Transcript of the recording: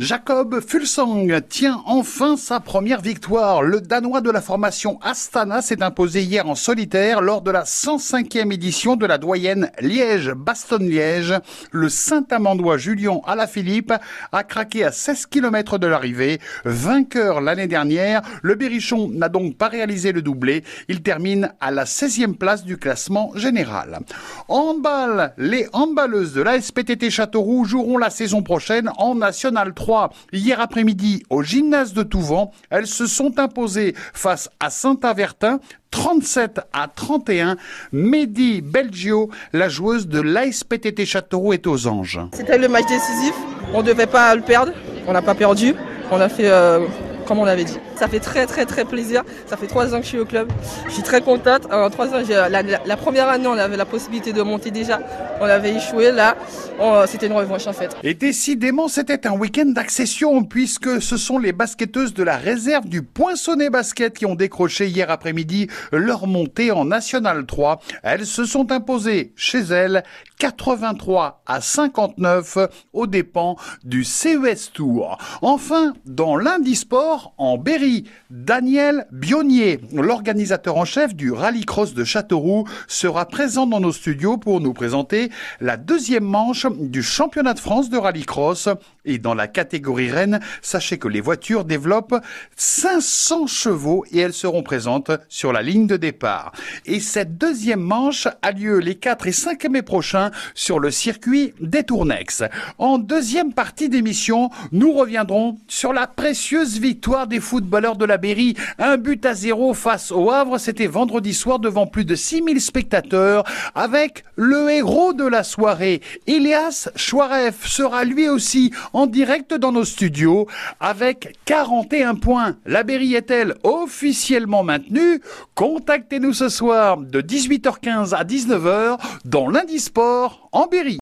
Jacob Fulsang tient enfin sa première victoire. Le Danois de la formation Astana s'est imposé hier en solitaire lors de la 105e édition de la doyenne Liège-Bastogne-Liège. Le Saint-Amandois Julien Alaphilippe a craqué à 16 km de l'arrivée. Vainqueur l'année dernière, le Berrichon n'a donc pas réalisé le doublé. Il termine à la 16e place du classement général. Handball, les handballeuses de la SPTT Châteauroux joueront la saison prochaine en National 3 hier après-midi au gymnase de Touvent. Elles se sont imposées face à Saint-Avertin 37 à 31. Mehdi Belgio, la joueuse de l'ASPTT Châteauroux, est aux anges. C'était le match décisif. On ne devait pas le perdre. On n'a pas perdu. On a fait euh, comme on l'avait dit. Ça fait très très très plaisir. Ça fait trois ans que je suis au club. Je suis très contente. En trois ans, la, première année, on avait la possibilité de monter déjà. On avait échoué. Là, c'était une revanche en fait. Et décidément, c'était un week-end d'accession puisque ce sont les basketteuses de la réserve du Poinçonnet Basket qui ont décroché hier après-midi leur montée en National 3. Elles se sont imposées chez elles 83 à 59 aux dépens du CES Tour. Enfin, dans lundi sport, en Berry, Daniel Bionnier, l'organisateur en chef du Rallycross de Châteauroux, sera présent dans nos studios pour nous présenter la deuxième manche du championnat de France de Rallycross. Et dans la catégorie Rennes, sachez que les voitures développent 500 chevaux et elles seront présentes sur la ligne de départ. Et cette deuxième manche a lieu les 4 et 5 mai prochains sur le circuit des Tournex. En deuxième partie d'émission, nous reviendrons sur la précieuse victoire des footballeurs de la Berry. Un but à zéro face au Havre, c'était vendredi soir devant plus de 6000 spectateurs avec le héros de la soirée, Elias Chouaref, sera lui aussi en direct dans nos studios avec 41 points. La Berry est-elle officiellement maintenue? Contactez-nous ce soir de 18h15 à 19h dans Lundi Sport en Berry.